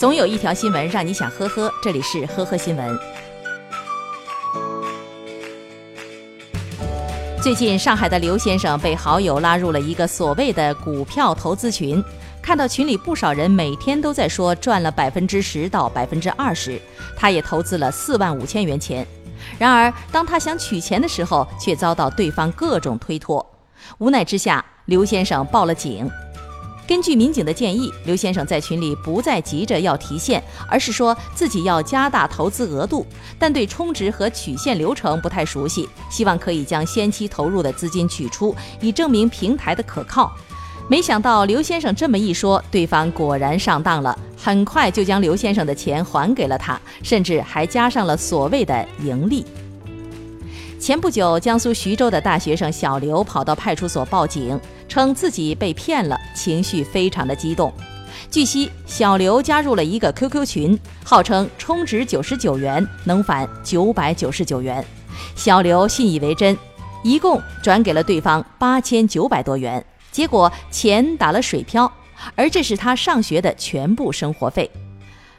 总有一条新闻让你想呵呵，这里是呵呵新闻。最近，上海的刘先生被好友拉入了一个所谓的股票投资群，看到群里不少人每天都在说赚了百分之十到百分之二十，他也投资了四万五千元钱。然而，当他想取钱的时候，却遭到对方各种推脱。无奈之下，刘先生报了警。根据民警的建议，刘先生在群里不再急着要提现，而是说自己要加大投资额度，但对充值和取现流程不太熟悉，希望可以将先期投入的资金取出，以证明平台的可靠。没想到刘先生这么一说，对方果然上当了，很快就将刘先生的钱还给了他，甚至还加上了所谓的盈利。前不久，江苏徐州的大学生小刘跑到派出所报警，称自己被骗了，情绪非常的激动。据悉，小刘加入了一个 QQ 群，号称充值九十九元能返九百九十九元。小刘信以为真，一共转给了对方八千九百多元，结果钱打了水漂，而这是他上学的全部生活费。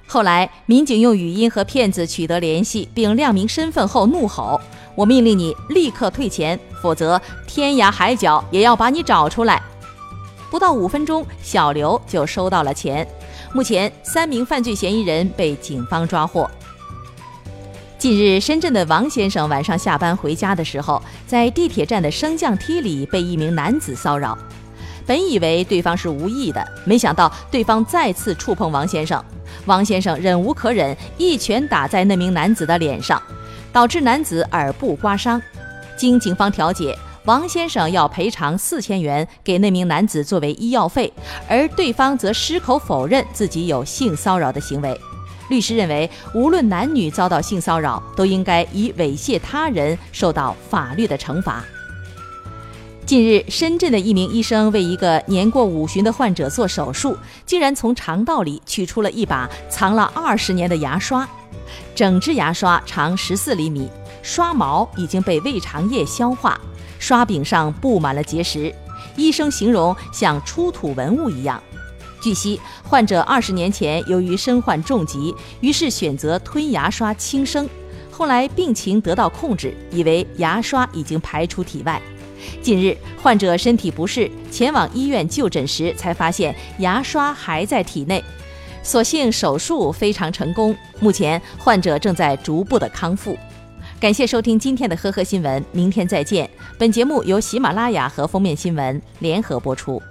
后来，民警用语音和骗子取得联系，并亮明身份后，怒吼：“我命令你立刻退钱，否则天涯海角也要把你找出来！”不到五分钟，小刘就收到了钱。目前，三名犯罪嫌疑人被警方抓获。近日，深圳的王先生晚上下班回家的时候，在地铁站的升降梯里被一名男子骚扰。本以为对方是无意的，没想到对方再次触碰王先生。王先生忍无可忍，一拳打在那名男子的脸上，导致男子耳部刮伤。经警方调解，王先生要赔偿四千元给那名男子作为医药费，而对方则矢口否认自己有性骚扰的行为。律师认为，无论男女遭到性骚扰，都应该以猥亵他人受到法律的惩罚。近日，深圳的一名医生为一个年过五旬的患者做手术，竟然从肠道里取出了一把藏了二十年的牙刷。整只牙刷长十四厘米，刷毛已经被胃肠液消化，刷柄上布满了结石。医生形容像出土文物一样。据悉，患者二十年前由于身患重疾，于是选择吞牙刷轻生，后来病情得到控制，以为牙刷已经排出体外。近日，患者身体不适，前往医院就诊时，才发现牙刷还在体内。所幸手术非常成功，目前患者正在逐步的康复。感谢收听今天的呵呵新闻，明天再见。本节目由喜马拉雅和封面新闻联合播出。